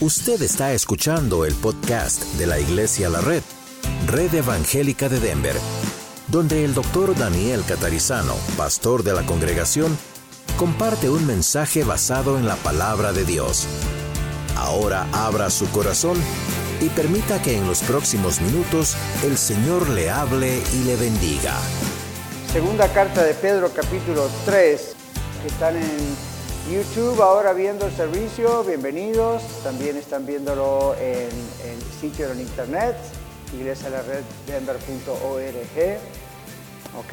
Usted está escuchando el podcast de la Iglesia La Red, Red Evangélica de Denver, donde el doctor Daniel Catarizano, pastor de la congregación, comparte un mensaje basado en la palabra de Dios. Ahora abra su corazón y permita que en los próximos minutos el Señor le hable y le bendiga. Segunda carta de Pedro capítulo 3, que están en YouTube ahora viendo el servicio, bienvenidos. También están viéndolo en el sitio en internet, iglesialareddenver.org. ¿Ok?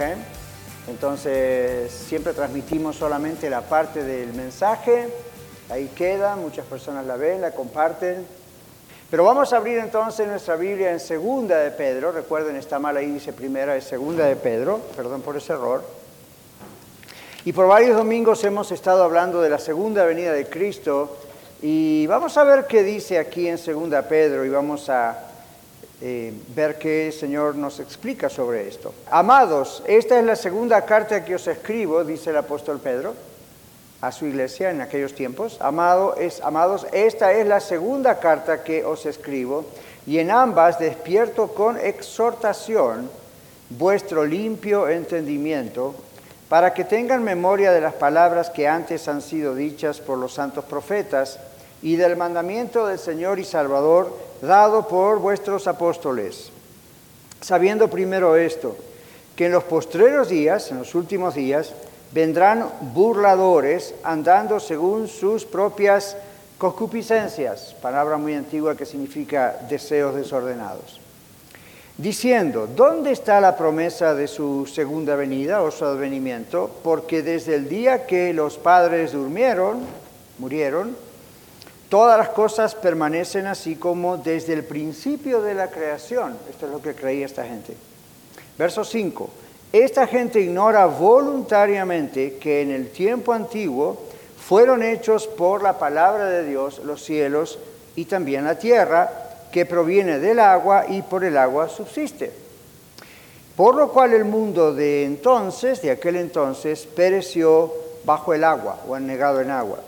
Entonces, siempre transmitimos solamente la parte del mensaje. Ahí queda, muchas personas la ven, la comparten. Pero vamos a abrir entonces nuestra Biblia en Segunda de Pedro. Recuerden, está mal ahí, dice primera, es Segunda de Pedro. Perdón por ese error. Y por varios domingos hemos estado hablando de la segunda venida de Cristo y vamos a ver qué dice aquí en Segunda Pedro y vamos a eh, ver qué el Señor nos explica sobre esto. Amados, esta es la segunda carta que os escribo, dice el apóstol Pedro, a su iglesia en aquellos tiempos. Amado, es, amados, esta es la segunda carta que os escribo y en ambas despierto con exhortación vuestro limpio entendimiento para que tengan memoria de las palabras que antes han sido dichas por los santos profetas y del mandamiento del Señor y Salvador dado por vuestros apóstoles. Sabiendo primero esto, que en los postreros días, en los últimos días, vendrán burladores andando según sus propias concupiscencias, palabra muy antigua que significa deseos desordenados diciendo, ¿dónde está la promesa de su segunda venida o su advenimiento? Porque desde el día que los padres durmieron, murieron, todas las cosas permanecen así como desde el principio de la creación. Esto es lo que creía esta gente. Verso 5. Esta gente ignora voluntariamente que en el tiempo antiguo fueron hechos por la palabra de Dios los cielos y también la tierra, que proviene del agua y por el agua subsiste. Por lo cual el mundo de entonces, de aquel entonces, pereció bajo el agua o anegado en agua.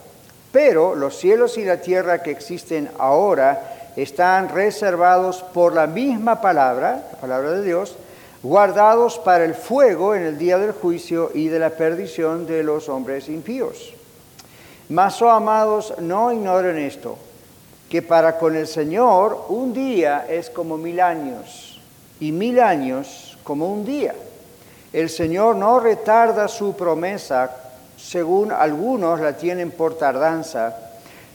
Pero los cielos y la tierra que existen ahora están reservados por la misma palabra, la palabra de Dios, guardados para el fuego en el día del juicio y de la perdición de los hombres impíos. Mas, oh amados, no ignoren esto que para con el Señor un día es como mil años y mil años como un día. El Señor no retarda su promesa, según algunos la tienen por tardanza,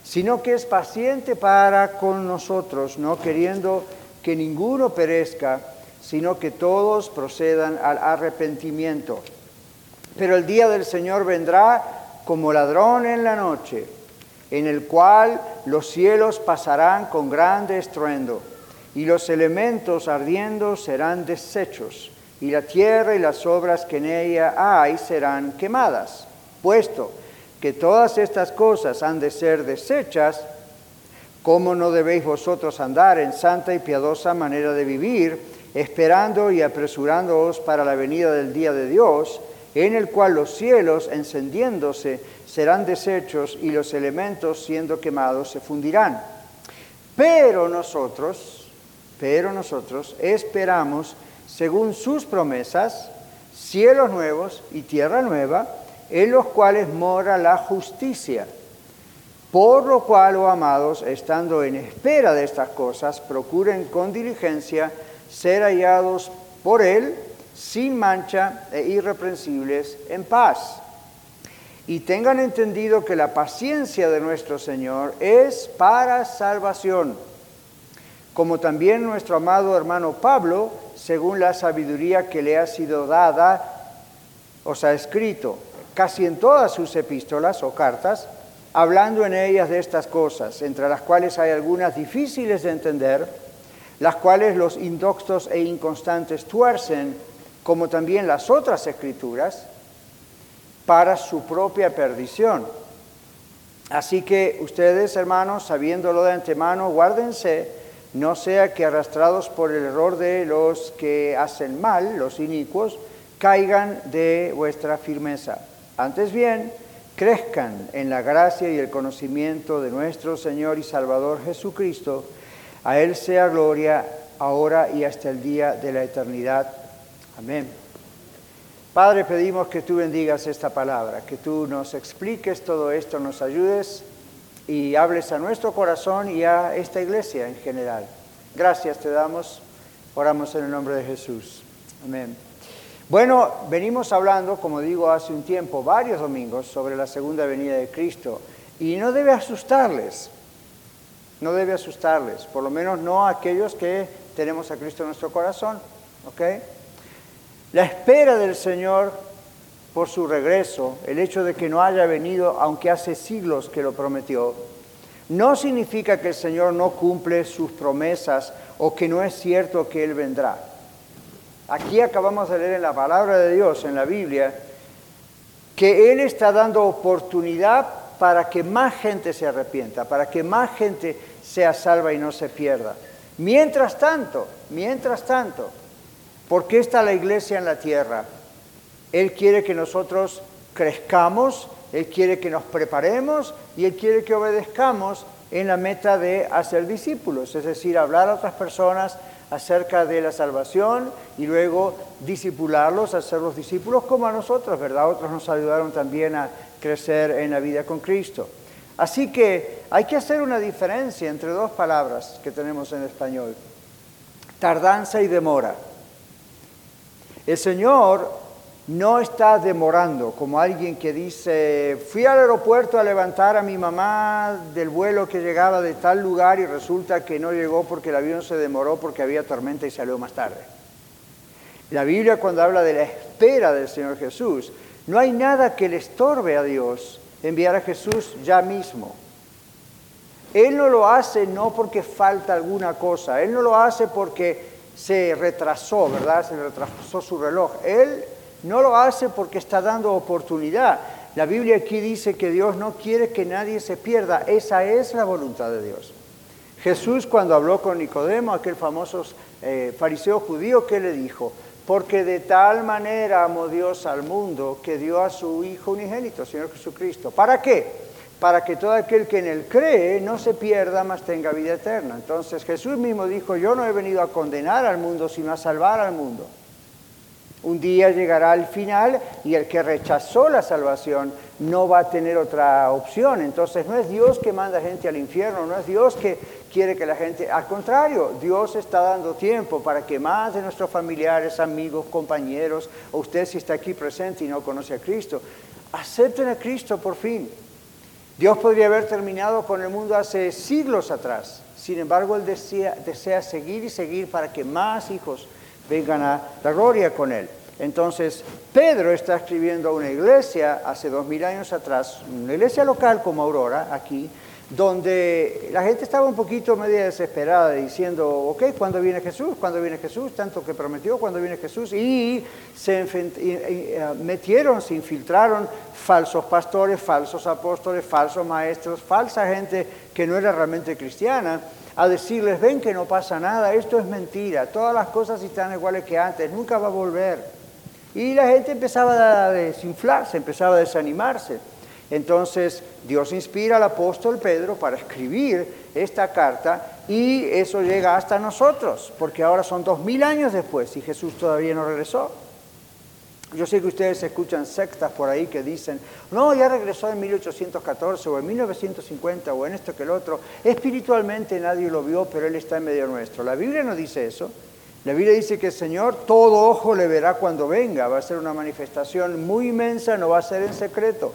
sino que es paciente para con nosotros, no queriendo que ninguno perezca, sino que todos procedan al arrepentimiento. Pero el día del Señor vendrá como ladrón en la noche en el cual los cielos pasarán con grande estruendo, y los elementos ardiendo serán deshechos, y la tierra y las obras que en ella hay serán quemadas. Puesto que todas estas cosas han de ser deshechas, ¿cómo no debéis vosotros andar en santa y piadosa manera de vivir, esperando y apresurándoos para la venida del día de Dios, en el cual los cielos, encendiéndose, serán deshechos y los elementos siendo quemados se fundirán. Pero nosotros, pero nosotros esperamos, según sus promesas, cielos nuevos y tierra nueva, en los cuales mora la justicia. Por lo cual, oh amados, estando en espera de estas cosas, procuren con diligencia ser hallados por Él sin mancha e irreprensibles en paz. Y tengan entendido que la paciencia de nuestro Señor es para salvación, como también nuestro amado hermano Pablo, según la sabiduría que le ha sido dada, os ha escrito casi en todas sus epístolas o cartas, hablando en ellas de estas cosas, entre las cuales hay algunas difíciles de entender, las cuales los indoctos e inconstantes tuercen, como también las otras escrituras, para su propia perdición. Así que ustedes, hermanos, sabiéndolo de antemano, guárdense, no sea que arrastrados por el error de los que hacen mal, los inicuos, caigan de vuestra firmeza. Antes bien, crezcan en la gracia y el conocimiento de nuestro Señor y Salvador Jesucristo. A Él sea gloria ahora y hasta el día de la eternidad. Amén. Padre, pedimos que tú bendigas esta palabra, que tú nos expliques todo esto, nos ayudes y hables a nuestro corazón y a esta iglesia en general. Gracias te damos, oramos en el nombre de Jesús. Amén. Bueno, venimos hablando, como digo, hace un tiempo, varios domingos, sobre la segunda venida de Cristo. Y no debe asustarles, no debe asustarles, por lo menos no a aquellos que tenemos a Cristo en nuestro corazón. ¿ok? La espera del Señor por su regreso, el hecho de que no haya venido, aunque hace siglos que lo prometió, no significa que el Señor no cumple sus promesas o que no es cierto que Él vendrá. Aquí acabamos de leer en la palabra de Dios, en la Biblia, que Él está dando oportunidad para que más gente se arrepienta, para que más gente sea salva y no se pierda. Mientras tanto, mientras tanto, ¿por qué está la iglesia en la tierra? Él quiere que nosotros crezcamos, Él quiere que nos preparemos y Él quiere que obedezcamos en la meta de hacer discípulos, es decir, hablar a otras personas, acerca de la salvación y luego disipularlos, hacerlos discípulos como a nosotros, ¿verdad? Otros nos ayudaron también a crecer en la vida con Cristo. Así que hay que hacer una diferencia entre dos palabras que tenemos en español, tardanza y demora. El Señor no está demorando, como alguien que dice, fui al aeropuerto a levantar a mi mamá del vuelo que llegaba de tal lugar y resulta que no llegó porque el avión se demoró porque había tormenta y salió más tarde. La Biblia cuando habla de la espera del Señor Jesús, no hay nada que le estorbe a Dios enviar a Jesús ya mismo. Él no lo hace no porque falta alguna cosa, Él no lo hace porque se retrasó, ¿verdad? Se retrasó su reloj. Él no lo hace porque está dando oportunidad. La Biblia aquí dice que Dios no quiere que nadie se pierda. Esa es la voluntad de Dios. Jesús cuando habló con Nicodemo, aquel famoso eh, fariseo judío, ¿qué le dijo? Porque de tal manera amó Dios al mundo que dio a su Hijo unigénito, Señor Jesucristo. ¿Para qué? Para que todo aquel que en él cree no se pierda, mas tenga vida eterna. Entonces Jesús mismo dijo, yo no he venido a condenar al mundo, sino a salvar al mundo. Un día llegará al final y el que rechazó la salvación no va a tener otra opción. Entonces no es Dios que manda gente al infierno, no es Dios que quiere que la gente... Al contrario, Dios está dando tiempo para que más de nuestros familiares, amigos, compañeros, o usted si está aquí presente y no conoce a Cristo, acepten a Cristo por fin. Dios podría haber terminado con el mundo hace siglos atrás. Sin embargo, Él desea, seguir y seguir para que más hijos vengan a la gloria con Él. Entonces, Pedro está escribiendo a una iglesia hace dos mil años atrás, una iglesia local como Aurora, aquí, donde la gente estaba un poquito media desesperada diciendo, ok, ¿cuándo viene Jesús? ¿Cuándo viene Jesús? Tanto que prometió, ¿cuándo viene Jesús? Y se eh, metieron, se infiltraron falsos pastores, falsos apóstoles, falsos maestros, falsa gente que no era realmente cristiana a decirles, ven que no pasa nada, esto es mentira, todas las cosas están iguales que antes, nunca va a volver. Y la gente empezaba a desinflarse, empezaba a desanimarse. Entonces Dios inspira al apóstol Pedro para escribir esta carta y eso llega hasta nosotros, porque ahora son dos mil años después y Jesús todavía no regresó. Yo sé que ustedes escuchan sectas por ahí que dicen, no, ya regresó en 1814 o en 1950 o en esto que el otro. Espiritualmente nadie lo vio, pero Él está en medio nuestro. La Biblia no dice eso. La Biblia dice que el Señor todo ojo le verá cuando venga. Va a ser una manifestación muy inmensa, no va a ser en secreto.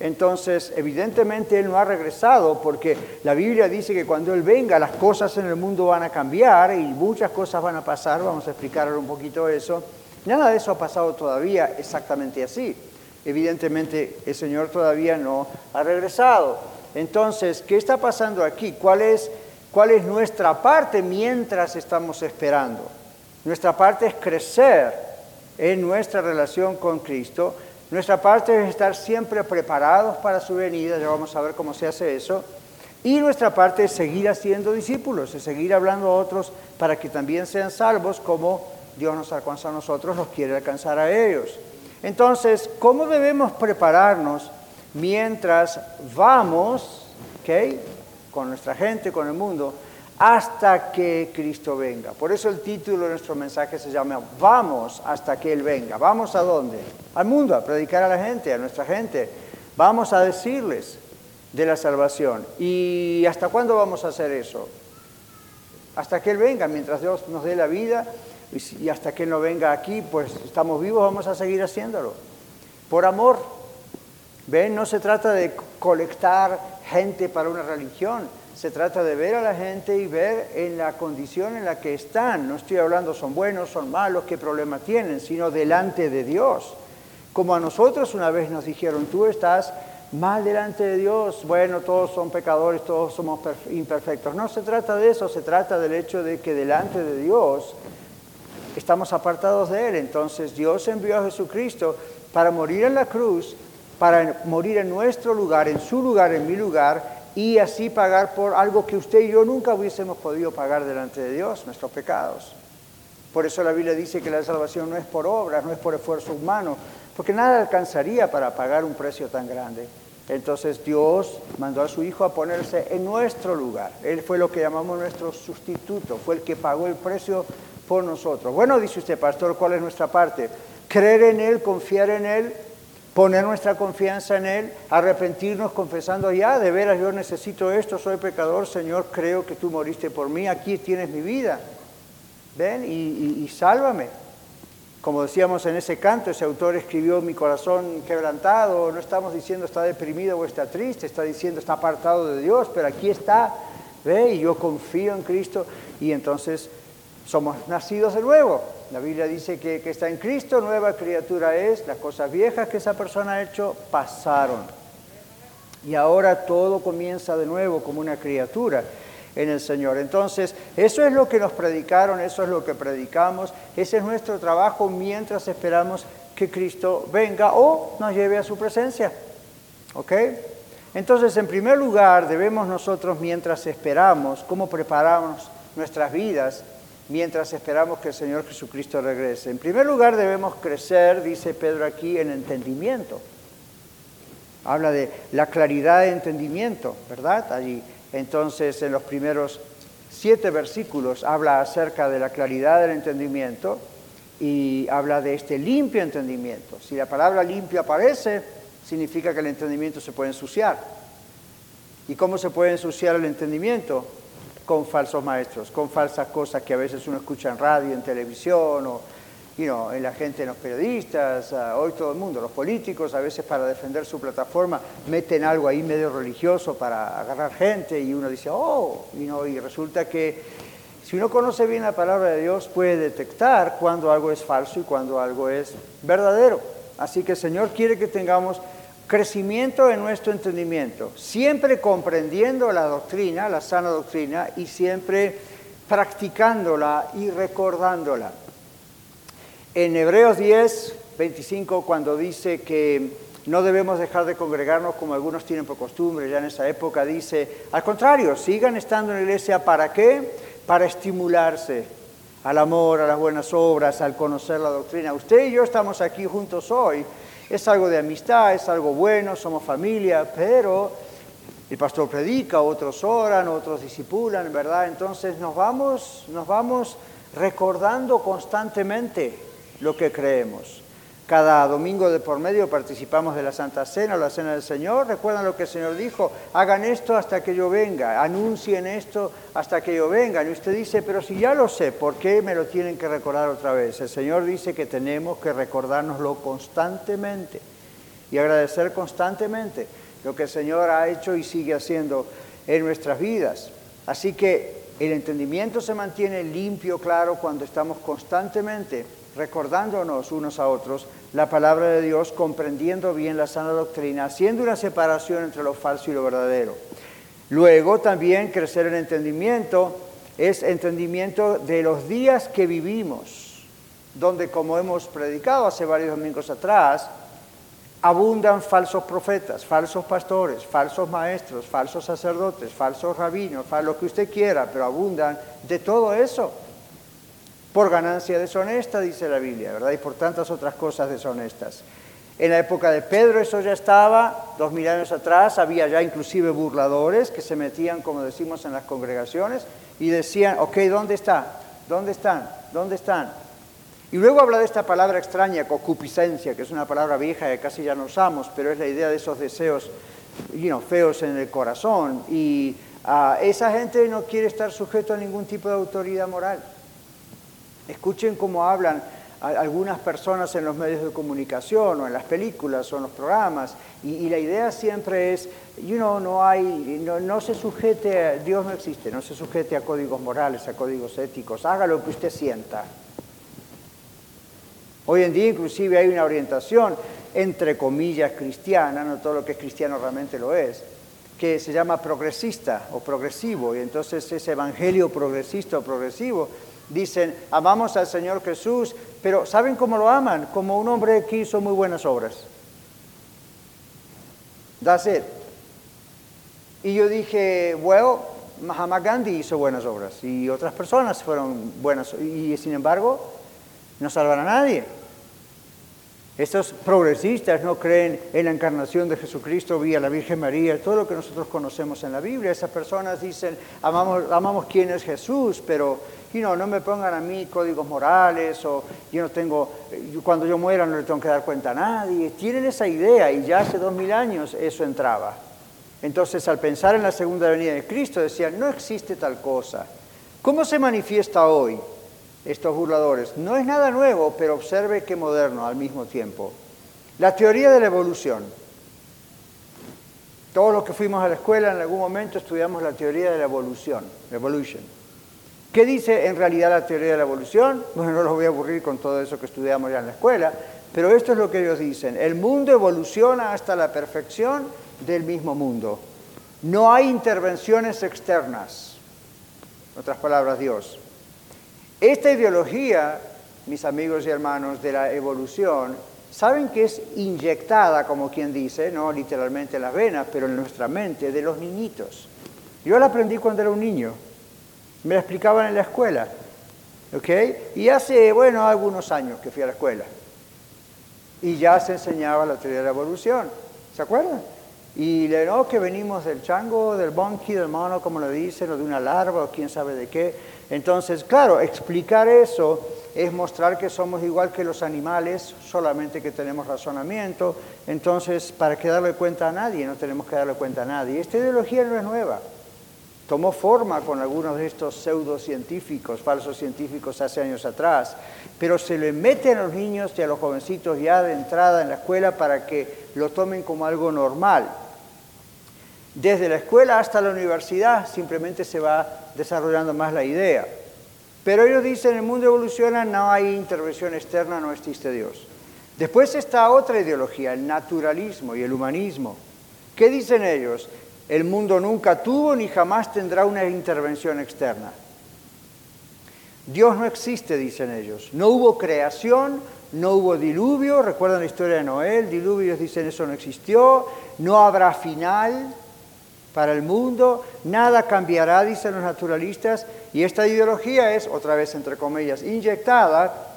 Entonces, evidentemente Él no ha regresado porque la Biblia dice que cuando Él venga las cosas en el mundo van a cambiar y muchas cosas van a pasar. Vamos a explicar un poquito eso. Nada de eso ha pasado todavía exactamente así. Evidentemente el Señor todavía no ha regresado. Entonces, ¿qué está pasando aquí? ¿Cuál es, cuál es nuestra parte mientras estamos esperando? Nuestra parte es crecer en nuestra relación con Cristo. Nuestra parte es estar siempre preparados para su venida, ya vamos a ver cómo se hace eso. Y nuestra parte es seguir haciendo discípulos, es seguir hablando a otros para que también sean salvos como Dios nos alcanza a nosotros, nos quiere alcanzar a ellos. Entonces, ¿cómo debemos prepararnos mientras vamos, ¿ok? Con nuestra gente, con el mundo, hasta que Cristo venga. Por eso el título de nuestro mensaje se llama Vamos hasta que Él venga. ¿Vamos a dónde? Al mundo, a predicar a la gente, a nuestra gente. Vamos a decirles de la salvación. ¿Y hasta cuándo vamos a hacer eso? Hasta que Él venga, mientras Dios nos dé la vida y hasta que Él no venga aquí, pues estamos vivos, vamos a seguir haciéndolo. Por amor. ¿Ven? No se trata de colectar gente para una religión se trata de ver a la gente y ver en la condición en la que están. No estoy hablando son buenos, son malos, qué problema tienen, sino delante de Dios. Como a nosotros una vez nos dijeron, tú estás mal delante de Dios, bueno, todos son pecadores, todos somos imperfectos. No se trata de eso, se trata del hecho de que delante de Dios estamos apartados de Él. Entonces Dios envió a Jesucristo para morir en la cruz, para morir en nuestro lugar, en su lugar, en mi lugar, y así pagar por algo que usted y yo nunca hubiésemos podido pagar delante de Dios, nuestros pecados. Por eso la Biblia dice que la salvación no es por obras, no es por esfuerzo humano, porque nada alcanzaría para pagar un precio tan grande. Entonces Dios mandó a su Hijo a ponerse en nuestro lugar. Él fue lo que llamamos nuestro sustituto, fue el que pagó el precio por nosotros. Bueno, dice usted, pastor, ¿cuál es nuestra parte? Creer en Él, confiar en Él, poner nuestra confianza en Él, arrepentirnos confesando, ya, de veras yo necesito esto, soy pecador, Señor, creo que tú moriste por mí, aquí tienes mi vida. Ven y, sálvame. Como decíamos en ese canto, ese autor escribió mi corazón quebrantado, no estamos diciendo está deprimido o está triste, está diciendo está apartado de Dios, pero aquí está, ve, y yo confío en Cristo y entonces somos nacidos de nuevo. La Biblia dice que, que está en Cristo, nueva criatura es, las cosas viejas que esa persona ha hecho pasaron. Y ahora todo comienza de nuevo como una criatura en el Señor. Entonces, eso es lo que nos predicaron, eso es lo que predicamos, ese es nuestro trabajo mientras esperamos que Cristo venga o nos lleve a su presencia. ¿Ok? Entonces, en primer lugar, debemos nosotros, mientras esperamos, cómo preparamos nuestras vidas mientras esperamos que el Señor Jesucristo regrese. En primer lugar debemos crecer, dice Pedro aquí, en entendimiento. Habla de la claridad de entendimiento, ¿verdad? Allí. Entonces, en los primeros siete versículos habla acerca de la claridad del entendimiento y habla de este limpio entendimiento. Si la palabra limpio aparece, significa que el entendimiento se puede ensuciar. ¿Y cómo se puede ensuciar el entendimiento? Con falsos maestros, con falsas cosas que a veces uno escucha en radio, en televisión, o en la gente, en los periodistas, hoy todo el mundo, los políticos, a veces para defender su plataforma meten algo ahí medio religioso para agarrar gente y uno dice, oh, y resulta que si uno conoce bien la palabra de Dios puede detectar cuando algo es falso y cuando algo es verdadero. Así que el Señor quiere que tengamos crecimiento en nuestro entendimiento, siempre comprendiendo la doctrina, la sana doctrina, y siempre practicándola y recordándola. En Hebreos 10, 25, cuando dice que no debemos dejar de congregarnos como algunos tienen por costumbre, ya en esa época dice, al contrario, sigan estando en la iglesia, ¿para qué? Para estimularse al amor, a las buenas obras, al conocer la doctrina. Usted y yo estamos aquí juntos hoy es algo de amistad, es algo bueno, somos familia, pero el pastor predica, otros oran, otros disipulan, ¿verdad? Entonces nos vamos, nos vamos recordando constantemente lo que creemos. Cada domingo de por medio participamos de la Santa Cena o la Cena del Señor. Recuerdan lo que el Señor dijo, hagan esto hasta que yo venga, anuncien esto hasta que yo venga. Y usted dice, pero si ya lo sé, ¿por qué me lo tienen que recordar otra vez? El Señor dice que tenemos que recordárnoslo constantemente y agradecer constantemente lo que el Señor ha hecho y sigue haciendo en nuestras vidas. Así que el entendimiento se mantiene limpio, claro, cuando estamos constantemente recordándonos unos a otros la palabra de Dios, comprendiendo bien la sana doctrina, haciendo una separación entre lo falso y lo verdadero. Luego también crecer en entendimiento es entendimiento de los días que vivimos, donde como hemos predicado hace varios domingos atrás, abundan falsos profetas, falsos pastores, falsos maestros, falsos sacerdotes, falsos rabinos, lo que usted quiera, pero abundan de todo eso por ganancia deshonesta, dice la Biblia, ¿verdad? Y por tantas otras cosas deshonestas. En la época de Pedro eso ya estaba, dos mil años atrás, había ya inclusive burladores que se metían, como decimos, en las congregaciones y decían, ok, ¿dónde está? ¿Dónde están? ¿Dónde están? Y luego habla de esta palabra extraña, concupiscencia, que es una palabra vieja que casi ya no usamos, pero es la idea de esos deseos feos en el corazón. Y ah, esa gente no quiere estar sujeto a ningún tipo de autoridad moral. Escuchen cómo hablan algunas personas en los medios de comunicación o en las películas o en los programas. Y, la idea siempre es, you know, no hay, no, no, se sujete, Dios no existe, no se sujete a códigos morales, a códigos éticos, haga lo que usted sienta. Hoy en día inclusive hay una orientación entre comillas cristiana, no todo lo que es cristiano realmente lo es, que se llama progresista o progresivo. Y entonces ese evangelio progresista o progresivo dicen, amamos al Señor Jesús, pero ¿saben cómo lo aman? Como un hombre que hizo muy buenas obras. That's it. Y yo dije, bueno, Mahatma Gandhi hizo buenas obras y otras personas fueron buenas, y sin embargo, no salvan a nadie. Estos progresistas no creen en la encarnación de Jesucristo vía la Virgen María, todo lo que nosotros conocemos en la Biblia. Esas personas dicen, amamos, amamos quién es Jesús, pero no me pongan a mí códigos morales o yo no tengo, cuando yo muera no le tengo que dar cuenta a nadie. Tienen esa idea y ya hace dos mil años eso entraba. Entonces al pensar en la segunda venida de Cristo decían, no existe tal cosa. ¿Cómo se manifiesta hoy estos burladores? No es nada nuevo, pero observe qué moderno al mismo tiempo. La teoría de la evolución. Todos los que fuimos a la escuela en algún momento estudiamos la teoría de la evolución, evolution. ¿Qué dice en realidad la teoría de la evolución? Bueno, no los voy a aburrir con todo eso que estudiamos ya en la escuela, pero esto es lo que ellos dicen. El mundo evoluciona hasta la perfección del mismo mundo. No hay intervenciones externas. En otras palabras, Dios. Esta ideología, mis amigos y hermanos, de la evolución, saben que es inyectada, como quien dice, no literalmente en las venas, pero en nuestra mente, de los niñitos. Yo la aprendí cuando era un niño. Me la explicaban en la escuela. ¿Ok? Y hace, bueno, algunos años que fui a la escuela. Y ya se enseñaba la teoría de la evolución. ¿Se acuerdan? Y le no, que venimos del chango, del monkey, del mono, como lo dicen, o de una larva, o quién sabe de qué. Entonces, claro, explicar eso es mostrar que somos igual que los animales, solamente que tenemos razonamiento. Entonces, ¿para qué darle cuenta a nadie? No tenemos que darle cuenta a nadie. Esta ideología no es nueva tomó forma con algunos de estos pseudocientíficos, falsos científicos hace años atrás, pero se le mete a los niños y a los jovencitos ya de entrada en la escuela para que lo tomen como algo normal. Desde la escuela hasta la universidad simplemente se va desarrollando más la idea. Pero ellos dicen, el mundo evoluciona, no hay intervención externa, no existe Dios. Después está otra ideología, el naturalismo y el humanismo. ¿Qué dicen ellos? El mundo nunca tuvo ni jamás tendrá una intervención externa. Dios no existe, dicen ellos. No hubo creación, no hubo diluvio. Recuerdan la historia de Noé, el diluvio, dicen eso no existió. No habrá final para el mundo. Nada cambiará, dicen los naturalistas. Y esta ideología es, otra vez entre comillas, inyectada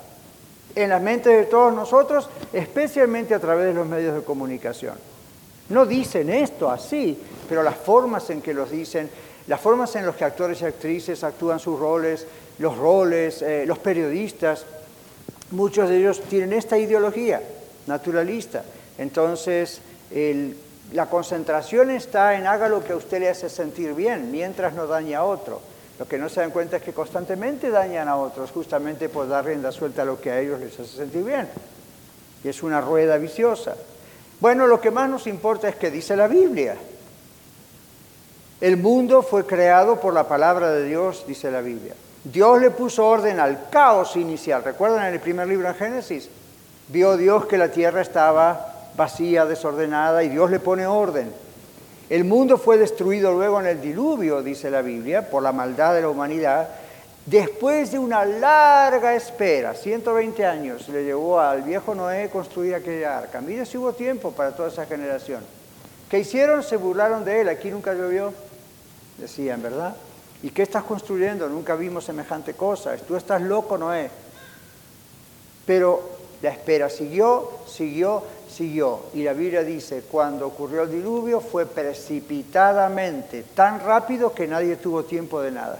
en la mente de todos nosotros, especialmente a través de los medios de comunicación. No dicen esto así, pero las formas en que los dicen, las formas en las que actores y actrices actúan sus roles, los roles, eh, los periodistas, muchos de ellos tienen esta ideología naturalista. Entonces, la concentración está en haga lo que a usted le hace sentir bien, mientras no daña a otro. Lo que no se dan cuenta es que constantemente dañan a otros, justamente por dar rienda suelta a lo que a ellos les hace sentir bien. Y es una rueda viciosa. Bueno, lo que más nos importa es que dice la Biblia. El mundo fue creado por la palabra de Dios, dice la Biblia. Dios le puso orden al caos inicial. ¿Recuerdan en el primer libro de Génesis? Vio Dios que la tierra estaba vacía, desordenada, y Dios le pone orden. El mundo fue destruido luego en el diluvio, dice la Biblia, por la maldad de la humanidad, Después de una larga espera, 120 años, le llevó al viejo Noé construir aquella arca. Mire si hubo tiempo para toda esa generación. ¿Qué hicieron? Se burlaron de él. Aquí nunca llovió, decían, ¿verdad? ¿Y qué estás construyendo? Nunca vimos semejante cosa. Tú estás loco, Noé. Pero la espera siguió, siguió, siguió. Y la Biblia dice, cuando ocurrió el diluvio fue precipitadamente, tan rápido que nadie tuvo tiempo de nada.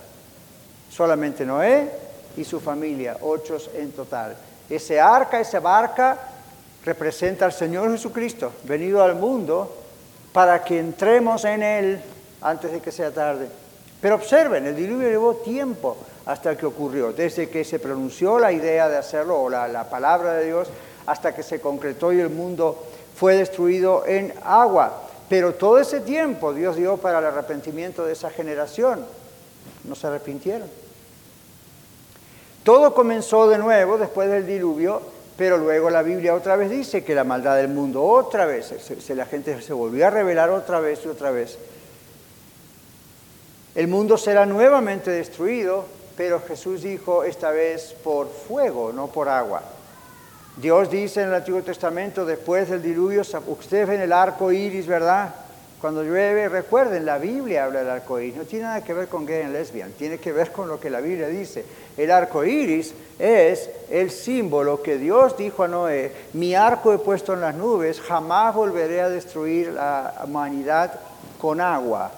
Solamente Noé y su familia, ocho en total. Ese arca, esa barca, representa al Señor Jesucristo, venido al mundo para que entremos en Él antes de que sea tarde. Pero observen, el diluvio llevó tiempo hasta que ocurrió, desde que se pronunció la idea de hacerlo o la, la palabra de Dios hasta que se concretó y el mundo fue destruido en agua. Pero todo ese tiempo Dios dio para el arrepentimiento de esa generación. No se arrepintieron. Todo comenzó de nuevo después del diluvio, pero luego la Biblia otra vez dice que la maldad del mundo otra vez, se, la gente se volvió a revelar otra vez y otra vez. El mundo será nuevamente destruido, pero Jesús dijo esta vez por fuego, no por agua. Dios dice en el Antiguo Testamento, después del diluvio, ustedes ven el arco iris, ¿verdad? Cuando llueve, recuerden, la Biblia habla del arco iris, no tiene nada que ver con gay y lesbian, tiene que ver con lo que la Biblia dice. El arco iris es el símbolo que Dios dijo a Noé: Mi arco he puesto en las nubes, jamás volveré a destruir la humanidad con agua.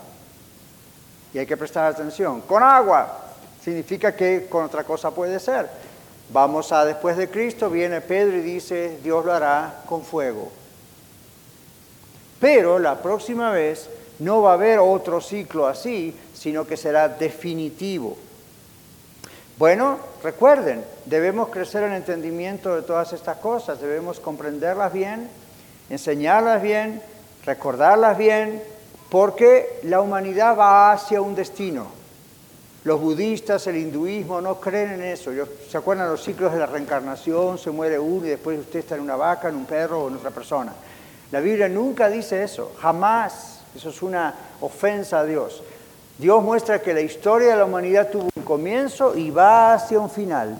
Y hay que prestar atención: con agua significa que con otra cosa puede ser. Vamos a después de Cristo, viene Pedro y dice, Dios lo hará con fuego. Pero la próxima vez no va a haber otro ciclo así, sino que será definitivo. Bueno, recuerden, debemos crecer en entendimiento de todas estas cosas, debemos comprenderlas bien, enseñarlas bien, recordarlas bien, porque la humanidad va hacia un destino. Los budistas, el hinduismo no creen en eso. ¿Se acuerdan los ciclos de la reencarnación? Se muere uno y después usted está en una vaca, en un perro o en otra persona. La Biblia nunca dice eso, jamás. Eso es una ofensa a Dios. Dios muestra que la historia de la humanidad tuvo un comienzo y va hacia un final.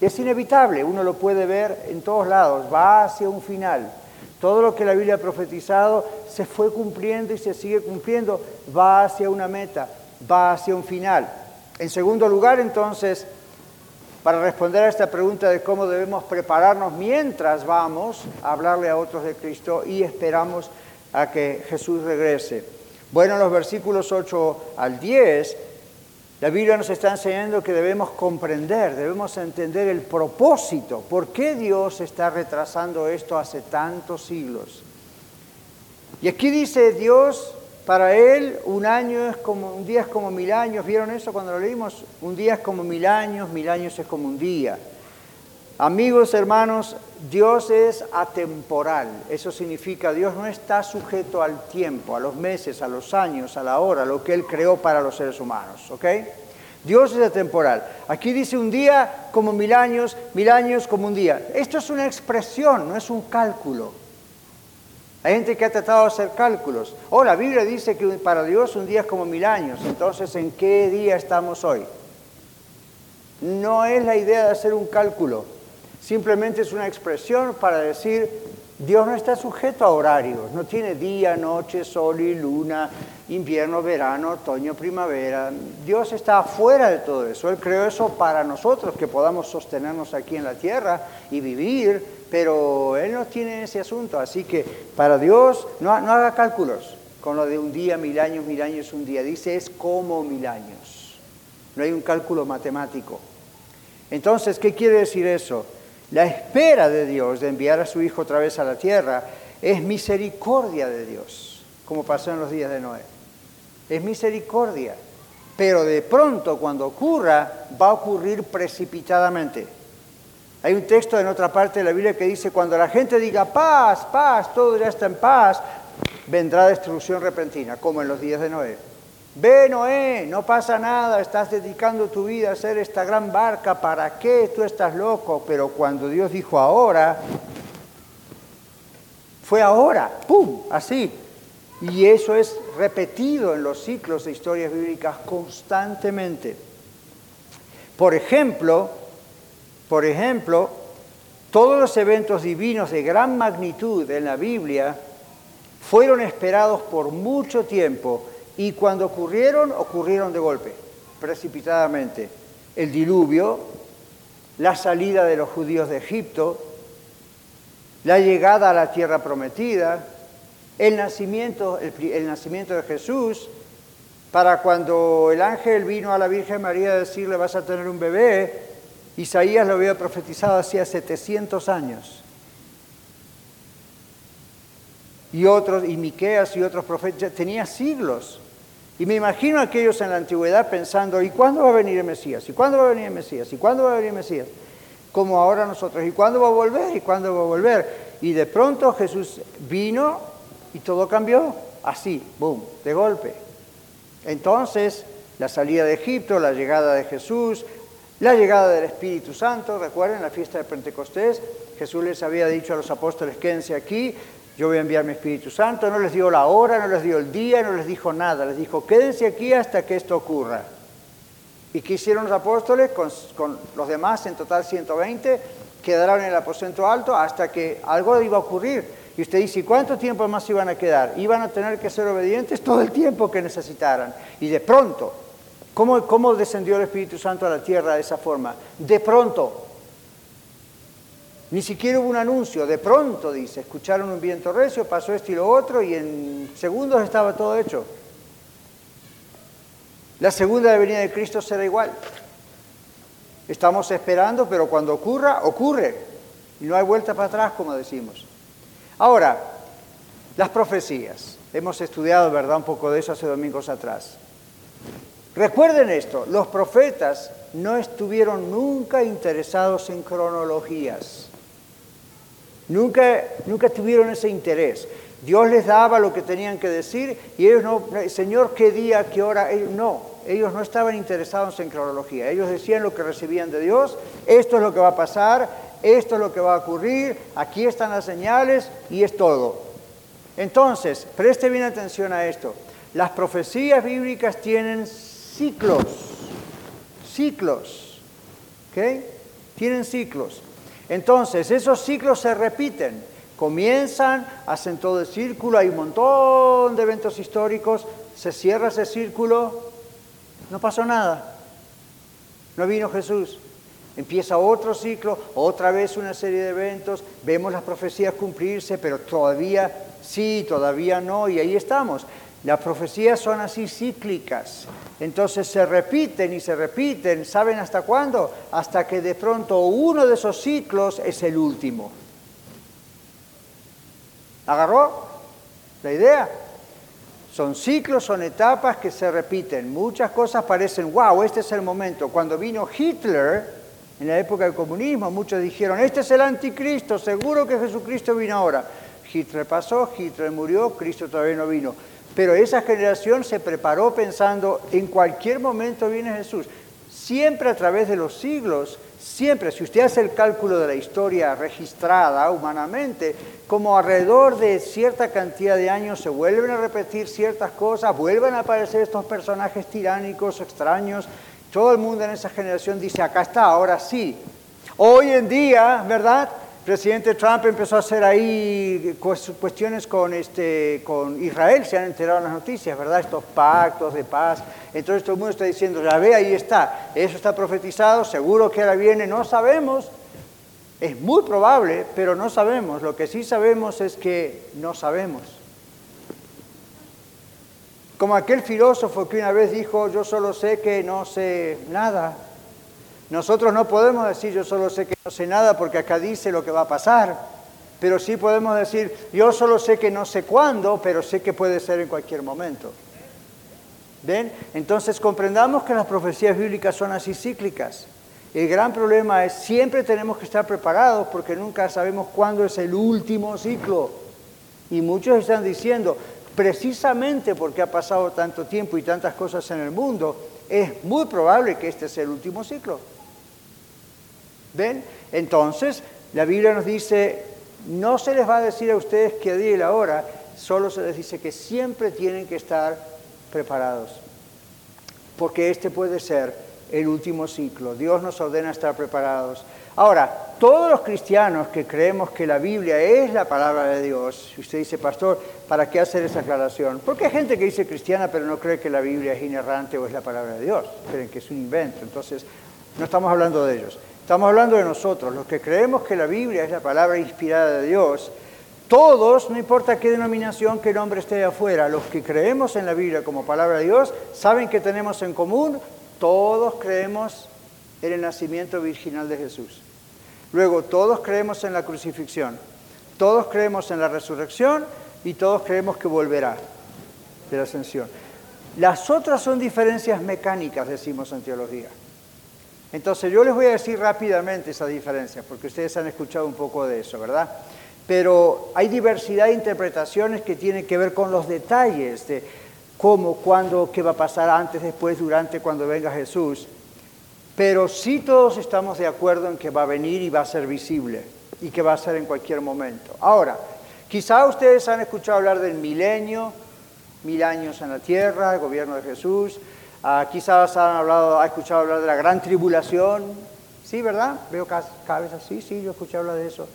Es inevitable, uno lo puede ver en todos lados, va hacia un final. Todo lo que la Biblia ha profetizado se fue cumpliendo y se sigue cumpliendo, va hacia una meta va hacia un final. En segundo lugar, entonces, para responder a esta pregunta de cómo debemos prepararnos mientras vamos a hablarle a otros de Cristo y esperamos a que Jesús regrese. Bueno, en los versículos 8 al 10, la Biblia nos está enseñando que debemos comprender, debemos entender el propósito, por qué Dios está retrasando esto hace tantos siglos. Y aquí dice Dios para él un año es como, un día es como mil años. ¿Vieron eso cuando lo leímos? Un día es como mil años, mil años es como un día. Amigos, hermanos, Dios es atemporal. Eso significa Dios no está sujeto al tiempo, a los meses, a los años, a la hora, lo que Él creó para los seres humanos. ¿Ok? Dios es atemporal. Aquí dice un día como mil años, mil años como un día. Esto es una expresión, no es un cálculo. Hay gente que ha tratado de hacer cálculos. Oh, la Biblia dice que para Dios un día es como mil años. Entonces, ¿en qué día estamos hoy? No es la idea de hacer un cálculo. Simplemente es una expresión para decir, Dios no está sujeto a horarios. No tiene día, noche, sol y luna, invierno, verano, otoño, primavera. Dios está fuera de todo eso. Él creó eso para nosotros, que podamos sostenernos aquí en la tierra y vivir pero Él no tiene ese asunto, así que para Dios no, haga cálculos con lo de un día, mil años, mil años, un día. Dice es como mil años. No hay un cálculo matemático. Entonces, ¿qué quiere decir eso? La espera de Dios de enviar a su Hijo otra vez a la tierra es misericordia de Dios, como pasó en los días de Noé. Es misericordia. Pero de pronto, cuando ocurra, va a ocurrir precipitadamente. Hay un texto en otra parte de la Biblia que dice, cuando la gente diga paz, paz, todo ya está en paz, vendrá destrucción repentina, como en los días de Noé. Ve, Noé, no pasa nada, estás dedicando tu vida a hacer esta gran barca, ¿para qué? Tú estás loco. Pero cuando Dios dijo ahora, fue ahora, ¡pum! Así. Y eso es repetido en los ciclos de historias bíblicas constantemente. Por ejemplo, por ejemplo, todos los eventos divinos de gran magnitud en la Biblia fueron esperados por mucho tiempo y cuando ocurrieron, ocurrieron de golpe, precipitadamente. El diluvio, la salida de los judíos de Egipto, la llegada a la tierra prometida, el nacimiento, el, nacimiento de Jesús, para cuando el ángel vino a la Virgen María a decirle vas a tener un bebé, Isaías lo había profetizado hacía 700 años. Y otros, y Miqueas y otros profetas, tenía siglos. Y me imagino a aquellos en la antigüedad pensando, ¿y cuándo va a venir el Mesías? ¿Y cuándo va a venir el Mesías? ¿Y cuándo va a venir el Mesías? Como ahora nosotros, ¿y cuándo va a volver? ¿Y cuándo va a volver? Y de pronto Jesús vino y todo cambió, así, boom, de golpe. Entonces, la salida de Egipto, la llegada de Jesús, la llegada del Espíritu Santo, recuerden la fiesta de Pentecostés, Jesús les había dicho a los apóstoles, quédense aquí, yo voy a enviar mi Espíritu Santo, no les dio la hora, no les dio el día, no les dijo nada, les dijo, quédense aquí hasta que esto ocurra. ¿Y qué hicieron los apóstoles con, con los demás, en total 120? Quedaron en el aposento alto hasta que algo iba a ocurrir. Y usted dice, ¿cuánto tiempo más iban a quedar? Iban a tener que ser obedientes todo el tiempo que necesitaran. Y de pronto, ¿cómo, descendió el Espíritu Santo a la tierra de esa forma? De pronto. Ni siquiera hubo un anuncio, de pronto dice, escucharon un viento recio, pasó esto y lo otro y en segundos estaba todo hecho. La segunda venida de Cristo será igual. Estamos esperando, pero cuando ocurra, ocurre. Y no hay vuelta para atrás, como decimos. Ahora, las profecías. Hemos estudiado, ¿verdad?, un poco de eso hace domingos atrás. Recuerden esto, los profetas no estuvieron nunca interesados en cronologías. Nunca, nunca tuvieron ese interés. Dios les daba lo que tenían que decir y ellos no, Señor, ¿qué día, qué hora? no, ellos no estaban interesados en cronología. Ellos decían lo que recibían de Dios, esto es lo que va a pasar, esto es lo que va a ocurrir, aquí están las señales y es todo. Entonces, preste bien atención a esto. Las profecías bíblicas tienen ciclos, ciclos, ¿ok? Tienen ciclos. Entonces, esos ciclos se repiten. Comienzan, hacen todo el círculo, hay un montón de eventos históricos, se cierra ese círculo, no pasó nada. No vino Jesús. Empieza otro ciclo, otra vez una serie de eventos, vemos las profecías cumplirse, pero todavía sí, todavía no, y ahí estamos. Las profecías son así cíclicas, entonces se repiten y se repiten, ¿saben hasta cuándo? Hasta que de pronto uno de esos ciclos es el último. ¿Agarró la idea? Son ciclos, son etapas que se repiten. Muchas cosas parecen, wow, este es el momento. Cuando vino Hitler, en la época del comunismo, muchos dijeron, este es el anticristo, seguro que Jesucristo vino ahora. Hitler pasó, Hitler murió, Cristo todavía no vino. Pero esa generación se preparó pensando, en cualquier momento viene Jesús. Siempre a través de los siglos, siempre, si usted hace el cálculo de la historia registrada humanamente, como alrededor de cierta cantidad de años se vuelven a repetir ciertas cosas, vuelven a aparecer estos personajes tiránicos, extraños, todo el mundo en esa generación dice, acá está, ahora sí. Hoy en día, ¿verdad? Presidente Trump empezó a hacer ahí cuestiones con, este, con Israel, se han enterado en las noticias, ¿verdad? Estos pactos de paz. Entonces todo el mundo está diciendo, ya ve, ahí está, eso está profetizado, seguro que ahora viene, no sabemos. Es muy probable, pero no sabemos. Lo que sí sabemos es que no sabemos. Como aquel filósofo que una vez dijo, yo solo sé que no sé nada. Nosotros no podemos decir, yo solo sé que no sé nada porque acá dice lo que va a pasar. Pero sí podemos decir, yo solo sé que no sé cuándo, pero sé que puede ser en cualquier momento. ¿Ven? Entonces comprendamos que las profecías bíblicas son así cíclicas. El gran problema es siempre tenemos que estar preparados porque nunca sabemos cuándo es el último ciclo. Y muchos están diciendo, precisamente porque ha pasado tanto tiempo y tantas cosas en el mundo, es muy probable que este sea el último ciclo. ¿Ven? Entonces, la Biblia nos dice, no se les va a decir a ustedes qué día y la hora, solo se les dice que siempre tienen que estar preparados, porque este puede ser el último ciclo. Dios nos ordena estar preparados. Ahora, todos los cristianos que creemos que la Biblia es la palabra de Dios, si usted dice, pastor, ¿para qué hacer esa aclaración? Porque hay gente que dice cristiana pero no cree que la Biblia es inerrante o es la palabra de Dios, creen que es un invento, entonces no estamos hablando de ellos. Estamos hablando de nosotros, los que creemos que la Biblia es la palabra inspirada de Dios. Todos, no importa qué denominación, qué nombre esté afuera, los que creemos en la Biblia como palabra de Dios, saben que tenemos en común, todos creemos en el nacimiento virginal de Jesús. Luego, todos creemos en la crucifixión, todos creemos en la resurrección y todos creemos que volverá de la ascensión. Las otras son diferencias mecánicas, decimos en teología. Entonces yo les voy a decir rápidamente esa diferencia, porque ustedes han escuchado un poco de eso, ¿verdad? Pero hay diversidad de interpretaciones que tienen que ver con los detalles de cómo, cuándo, qué va a pasar antes, después, durante, cuando venga Jesús. Pero sí todos estamos de acuerdo en que va a venir y va a ser visible y que va a ser en cualquier momento. Ahora, quizá ustedes han escuchado hablar del milenio, mil años en la tierra, el gobierno de Jesús. Ah, quizás han hablado, ha escuchado hablar de la gran tribulación. Sí, ¿verdad? Veo cada vez así, sí, yo he escuchado hablar de eso.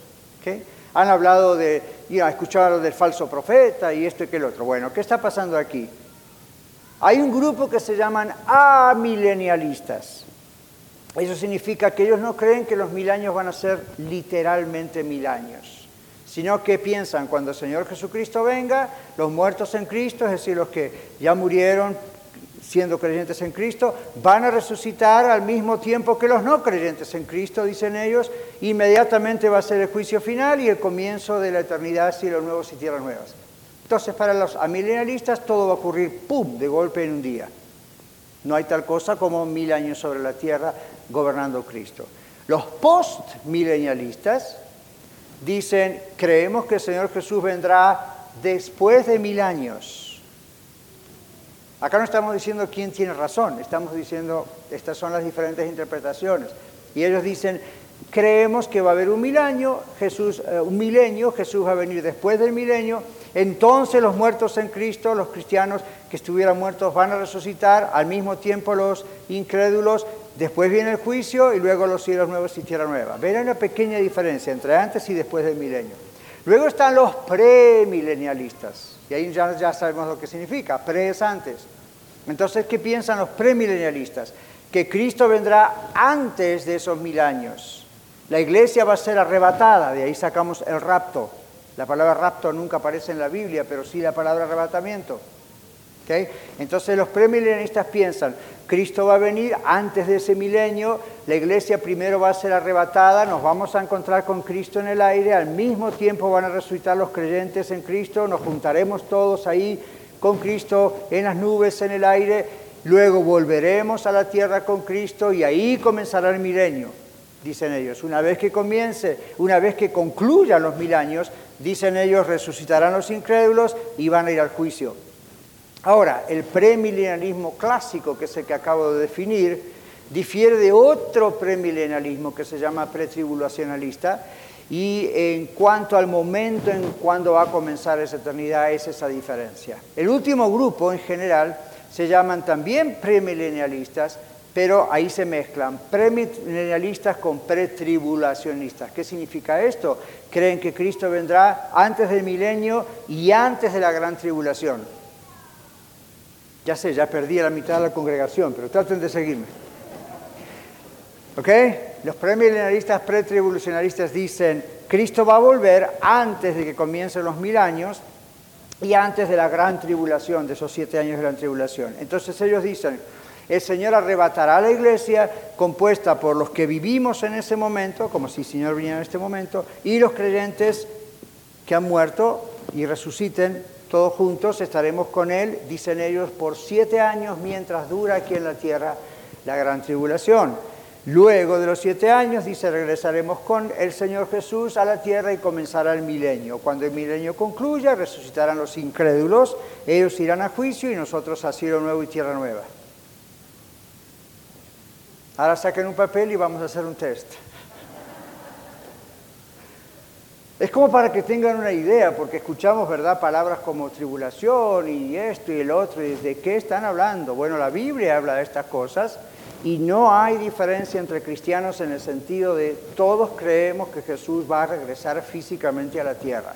¿Qué? Han hablado de, ha escuchado del falso profeta y esto y que el otro. Bueno, ¿qué está pasando aquí? Hay un grupo que se llaman amilenialistas. Eso significa que ellos no creen que los mil años van a ser literalmente mil años sino que piensan cuando el Señor Jesucristo venga, los muertos en Cristo, es decir, los que ya murieron siendo creyentes en Cristo, van a resucitar al mismo tiempo que los no creyentes en Cristo, dicen ellos, inmediatamente va a ser el juicio final y el comienzo de la eternidad, cielos nuevos y tierras nuevas. Entonces, para los amilenialistas todo va a ocurrir, ¡pum!, de golpe en un día. No hay tal cosa como mil años sobre la tierra gobernando Cristo. Los postmilenialistas dicen, creemos que el Señor Jesús vendrá después de mil años. Acá no estamos diciendo quién tiene razón, estamos diciendo, estas son las diferentes interpretaciones. Y ellos dicen, creemos que va a haber un mil año, Jesús, eh, un milenio, Jesús va a venir después del milenio, entonces los muertos en Cristo, los cristianos que estuvieran muertos van a resucitar, al mismo tiempo los incrédulos Después viene el juicio y luego los cielos nuevos y tierra nueva. Ven una pequeña diferencia entre antes y después del milenio. Luego están los premilenialistas. Y ahí ya, ya sabemos lo que significa. Pre es antes. Entonces, ¿qué piensan los premilenialistas? Que Cristo vendrá antes de esos mil años. La iglesia va a ser arrebatada. De ahí sacamos el rapto. La palabra rapto nunca aparece en la Biblia, pero sí la palabra arrebatamiento. Entonces los premilenialistas piensan, Cristo va a venir antes de ese milenio, la iglesia primero va a ser arrebatada, nos vamos a encontrar con Cristo en el aire, al mismo tiempo van a resucitar los creyentes en Cristo, nos juntaremos todos ahí con Cristo en las nubes, en el aire, luego volveremos a la tierra con Cristo y ahí comenzará el milenio, dicen ellos. Una vez que comience, una vez que concluyan los mil años, dicen ellos, resucitarán los incrédulos y van a ir al juicio. Ahora, el premilenialismo clásico, que es el que acabo de definir, difiere de otro premilenialismo que se llama pretribulacionalista, y en cuanto al momento en cuando va a comenzar esa eternidad es esa diferencia. El último grupo en general se llaman también premilenialistas, pero ahí se mezclan premilenialistas con pretribulacionistas. ¿Qué significa esto? Creen que Cristo vendrá antes del milenio y antes de la gran tribulación. Ya sé, ya perdí a la mitad de la congregación, pero traten de seguirme. ¿Ok? Los premilenialistas, pretribulacionalistas dicen, Cristo va a volver antes de que comiencen los mil años y antes de la gran tribulación, de esos siete años de gran tribulación. Entonces ellos dicen, el Señor arrebatará a la iglesia compuesta por los que vivimos en ese momento, como si el Señor viniera en este momento, y los creyentes que han muerto y resuciten todos juntos estaremos con Él, dicen ellos, por siete años mientras dura aquí en la tierra la gran tribulación. Luego de los siete años, dice, regresaremos con el Señor Jesús a la tierra y comenzará el milenio. Cuando el milenio concluya, resucitarán los incrédulos, ellos irán a juicio y nosotros a cielo nuevo y tierra nueva. Ahora saquen un papel y vamos a hacer un test. Es como para que tengan una idea, porque escuchamos, ¿verdad?, palabras como tribulación y esto y el otro, y ¿de qué están hablando? Bueno, la Biblia habla de estas cosas y no hay diferencia entre cristianos en el sentido de todos creemos que Jesús va a regresar físicamente a la tierra.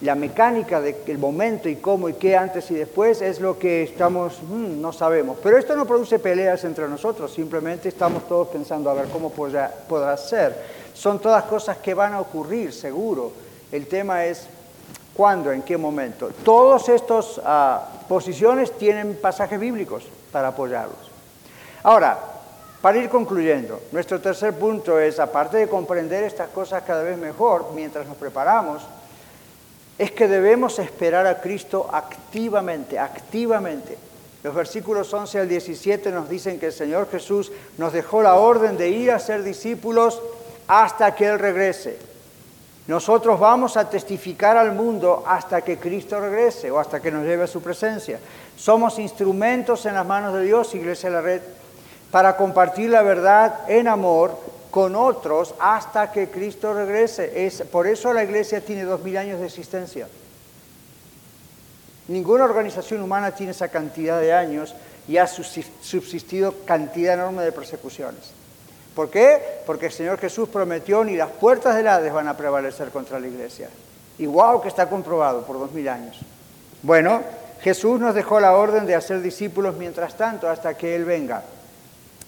La mecánica del momento y cómo y qué antes y después es lo que estamos, mm, no sabemos. Pero esto no produce peleas entre nosotros, simplemente estamos todos pensando a ver cómo podrá, podrá ser. Son todas cosas que van a ocurrir, seguro. El tema es cuándo, en qué momento. Todas estas ah, posiciones tienen pasajes bíblicos para apoyarlos. Ahora, para ir concluyendo, nuestro tercer punto es, aparte de comprender estas cosas cada vez mejor mientras nos preparamos, es que debemos esperar a Cristo activamente, activamente. Los versículos 11 al 17 nos dicen que el Señor Jesús nos dejó la orden de ir a ser discípulos hasta que Él regrese. Nosotros vamos a testificar al mundo hasta que Cristo regrese o hasta que nos lleve a su presencia. Somos instrumentos en las manos de Dios, Iglesia de la Red, para compartir la verdad en amor con otros hasta que Cristo regrese. Es, por eso la iglesia tiene dos mil años de existencia. Ninguna organización humana tiene esa cantidad de años y ha subsistido cantidad enorme de persecuciones. ¿Por qué? Porque el Señor Jesús prometió ni las puertas del Hades van a prevalecer contra la iglesia. Igual que está comprobado por dos mil años. Bueno, Jesús nos dejó la orden de hacer discípulos mientras tanto hasta que Él venga.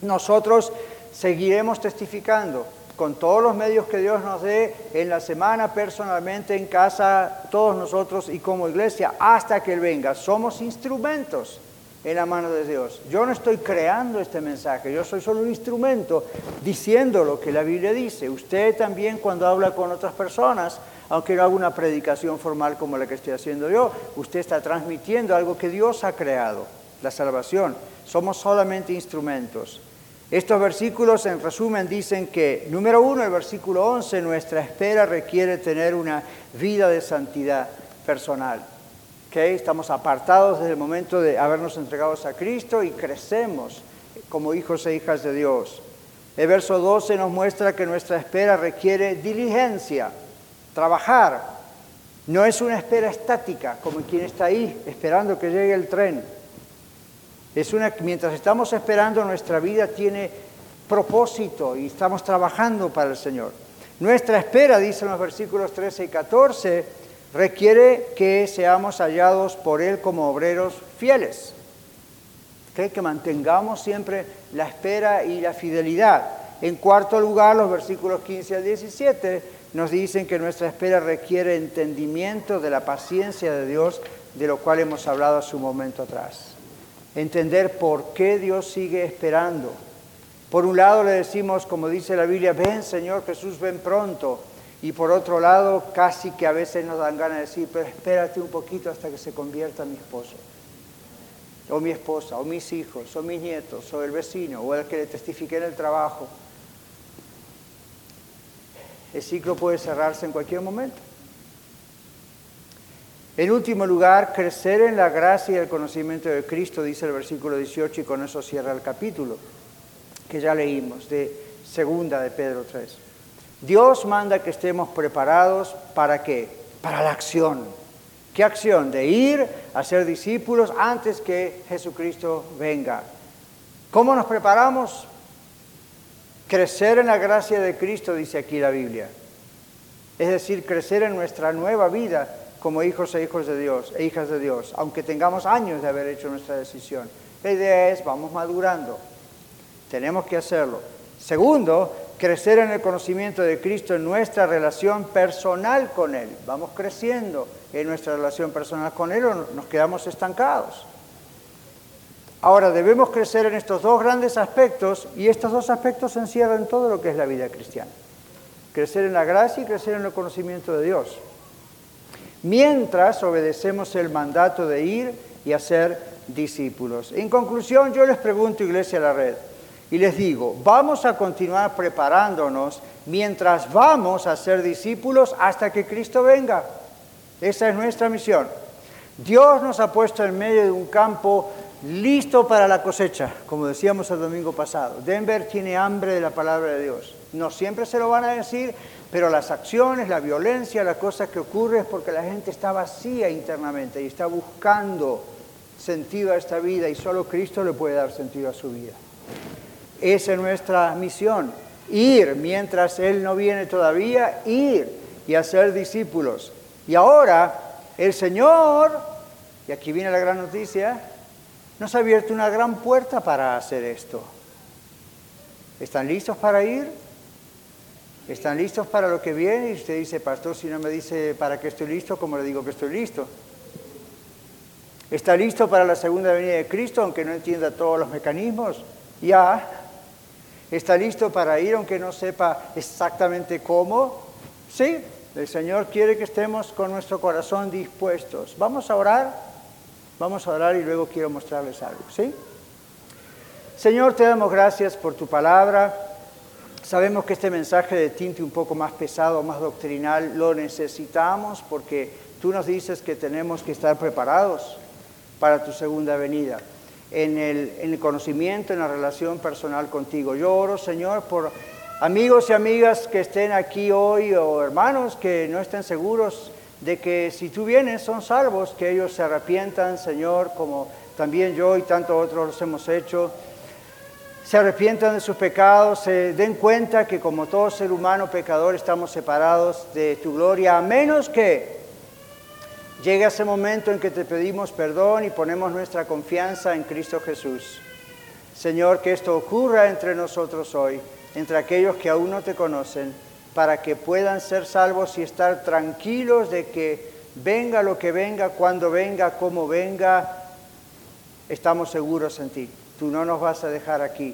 Nosotros seguiremos testificando con todos los medios que Dios nos dé en la semana, personalmente, en casa, todos nosotros y como iglesia, hasta que Él venga. Somos instrumentos en la mano de Dios. Yo no estoy creando este mensaje, yo soy solo un instrumento diciendo lo que la Biblia dice. Usted también cuando habla con otras personas, aunque no haga una predicación formal como la que estoy haciendo yo, usted está transmitiendo algo que Dios ha creado, la salvación. Somos solamente instrumentos. Estos versículos en resumen dicen que, número uno, el versículo 11, nuestra espera requiere tener una vida de santidad personal. ¿Okay? Estamos apartados desde el momento de habernos entregado a Cristo y crecemos como hijos e hijas de Dios. El verso 12 nos muestra que nuestra espera requiere diligencia, trabajar. No es una espera estática, como quien está ahí esperando que llegue el tren. Es una, mientras estamos esperando, nuestra vida tiene propósito y estamos trabajando para el Señor. Nuestra espera, dicen los versículos 13 y 14, requiere que seamos hallados por Él como obreros fieles. Que mantengamos siempre la espera y la fidelidad. En cuarto lugar, los versículos 15 al 17 nos dicen que nuestra espera requiere entendimiento de la paciencia de Dios, de lo cual hemos hablado hace un momento atrás entender por qué Dios sigue esperando. Por un lado le decimos, como dice la Biblia, ven Señor Jesús, ven pronto. Y por otro lado, casi que a veces nos dan ganas de decir, pero espérate un poquito hasta que se convierta mi esposo, o mi esposa, o mis hijos, o mis nietos, o el vecino, o el que le testifique en el trabajo. El ciclo puede cerrarse en cualquier momento. En último lugar, crecer en la gracia y el conocimiento de Cristo, dice el versículo 18, y con eso cierra el capítulo que ya leímos, de segunda de Pedro 3. Dios manda que estemos preparados para qué? Para la acción. ¿Qué acción? De ir a ser discípulos antes que Jesucristo venga. ¿Cómo nos preparamos? Crecer en la gracia de Cristo, dice aquí la Biblia. Es decir, crecer en nuestra nueva vida como hijos e hijos de Dios e hijas de Dios, aunque tengamos años de haber hecho nuestra decisión. La idea es, vamos madurando, tenemos que hacerlo. Segundo, crecer en el conocimiento de Cristo en nuestra relación personal con Él. Vamos creciendo en nuestra relación personal con Él o nos quedamos estancados. Ahora, debemos crecer en estos dos grandes aspectos y estos dos aspectos encierran todo lo que es la vida cristiana. Crecer en la gracia y crecer en el conocimiento de Dios mientras obedecemos el mandato de ir y hacer discípulos. En conclusión, yo les pregunto, Iglesia de la Red, y les digo, vamos a continuar preparándonos mientras vamos a ser discípulos hasta que Cristo venga. Esa es nuestra misión. Dios nos ha puesto en medio de un campo listo para la cosecha, como decíamos el domingo pasado. Denver tiene hambre de la palabra de Dios. No siempre se lo van a decir, pero las acciones, la violencia, la cosa que ocurre es porque la gente está vacía internamente y está buscando sentido a esta vida y solo Cristo le puede dar sentido a su vida. Esa es nuestra misión, ir mientras Él no viene todavía, ir y hacer discípulos. Y ahora el Señor, y aquí viene la gran noticia, nos ha abierto una gran puerta para hacer esto. ¿Están listos para ir? ¿Están listos para lo que viene? Y usted dice, pastor, si no me dice para qué estoy listo, ¿cómo le digo que estoy listo? ¿Está listo para la segunda venida de Cristo, aunque no entienda todos los mecanismos? Ya. ¿Está listo para ir, aunque no sepa exactamente cómo? Sí, el Señor quiere que estemos con nuestro corazón dispuestos. Vamos a orar, vamos a orar y luego quiero mostrarles algo, ¿sí? Señor, te damos gracias por tu palabra. Sabemos que este mensaje de tinte un poco más pesado, más doctrinal, lo necesitamos porque tú nos dices que tenemos que estar preparados para tu segunda venida, en el, conocimiento, en la relación personal contigo. Yo oro, Señor, por amigos y amigas que estén aquí hoy o hermanos que no estén seguros de que si tú vienes son salvos, que ellos se arrepientan, Señor, como también yo y tantos otros los hemos hecho. Se arrepientan de sus pecados, se den cuenta que como todo ser humano pecador estamos separados de tu gloria, a menos que Llega ese momento en que te pedimos perdón y ponemos nuestra confianza en Cristo Jesús. Señor, que esto ocurra entre nosotros hoy, entre aquellos que aún no te conocen, para que puedan ser salvos y estar tranquilos de que venga lo que venga, cuando venga, como venga, estamos seguros en ti. Tú no nos vas a dejar aquí,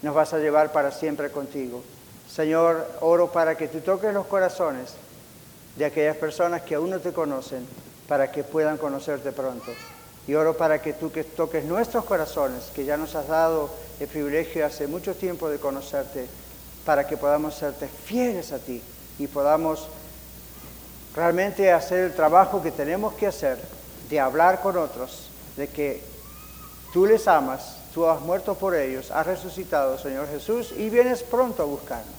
nos vas a llevar para siempre contigo. Señor, oro para que tú toques los corazones de aquellas personas que aún no te conocen para que puedan conocerte pronto. Y oro para que tú que toques nuestros corazones, que ya nos has dado el privilegio hace mucho tiempo de conocerte, para que podamos serte fieles a ti y podamos realmente hacer el trabajo que tenemos que hacer de hablar con otros, de que tú les amas, tú has muerto por ellos, has resucitado, Señor Jesús, y vienes pronto a buscarnos.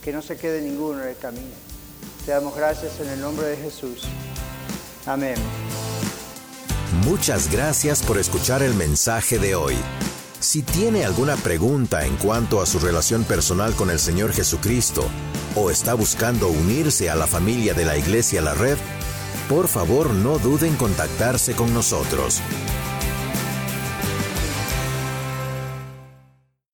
Que no se quede ninguno en el camino. Te damos gracias en el nombre de Jesús. Amén. Muchas gracias por escuchar el mensaje de hoy. Si tiene alguna pregunta en cuanto a su relación personal con el Señor Jesucristo o está buscando unirse a la familia de la Iglesia La Red, por favor no duden en contactarse con nosotros.